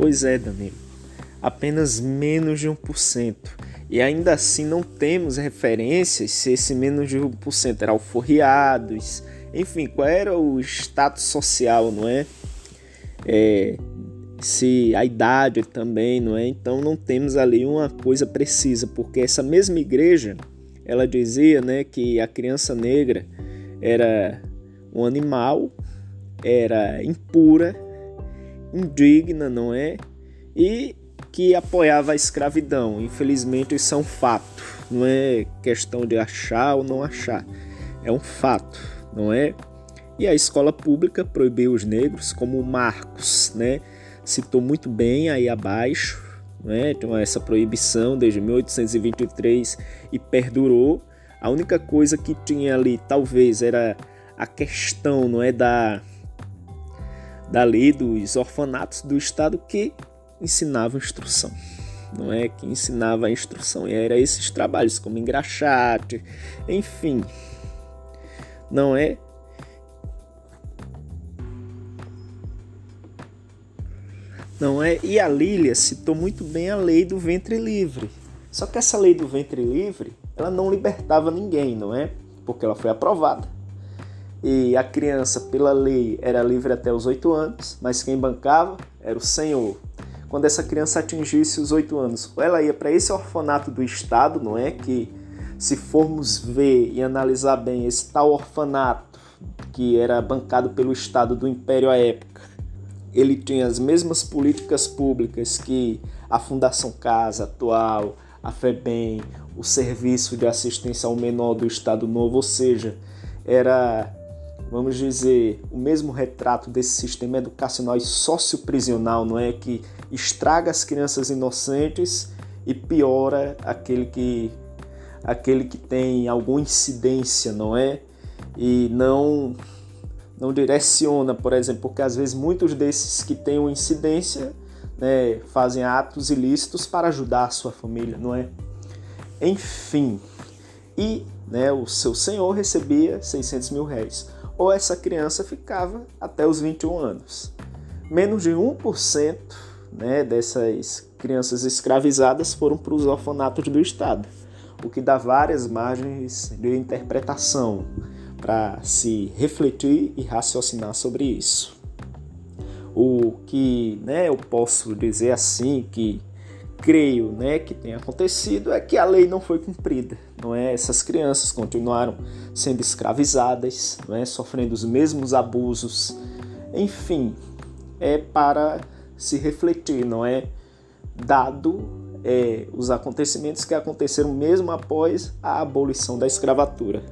Pois é, Danilo, apenas menos de 1%. E ainda assim não temos referências se esse menos de 1% era alforriados, enfim, qual era o status social, não é? é? Se a idade também, não é? Então não temos ali uma coisa precisa, porque essa mesma igreja, ela dizia, né, que a criança negra era um animal, era impura, indigna, não é? E que apoiava a escravidão. Infelizmente, isso é um fato, não é questão de achar ou não achar, é um fato, não é? E a escola pública proibiu os negros, como Marcos, né? Citou muito bem aí abaixo, né? Então, essa proibição desde 1823 e perdurou. A única coisa que tinha ali, talvez, era a questão, não é, da da lei dos orfanatos do Estado que ensinava instrução. Não é que ensinava a instrução, e era esses trabalhos como engraxate, enfim. Não é Não é? E a Lília citou muito bem a lei do ventre livre. Só que essa lei do ventre livre, ela não libertava ninguém, não é? Porque ela foi aprovada e a criança, pela lei, era livre até os oito anos, mas quem bancava era o senhor. Quando essa criança atingisse os oito anos, ela ia para esse orfanato do Estado, não é? Que, se formos ver e analisar bem, esse tal orfanato que era bancado pelo Estado do Império à época, ele tinha as mesmas políticas públicas que a Fundação Casa atual, a FEBEM, o Serviço de Assistência ao Menor do Estado Novo, ou seja, era vamos dizer, o mesmo retrato desse sistema educacional e socioprisional, não é? Que estraga as crianças inocentes e piora aquele que, aquele que tem alguma incidência, não é? E não, não direciona, por exemplo, porque às vezes muitos desses que têm uma incidência né, fazem atos ilícitos para ajudar a sua família, não é? Enfim, e né, o seu senhor recebia 600 mil réis ou essa criança ficava até os 21 anos. Menos de 1% né, dessas crianças escravizadas foram para os orfanatos do Estado, o que dá várias margens de interpretação para se refletir e raciocinar sobre isso. O que né, eu posso dizer assim que creio né, que tenha acontecido é que a lei não foi cumprida. Não é? Essas crianças continuaram sendo escravizadas, não é? sofrendo os mesmos abusos. Enfim, é para se refletir, não é? Dado é, os acontecimentos que aconteceram mesmo após a abolição da escravatura.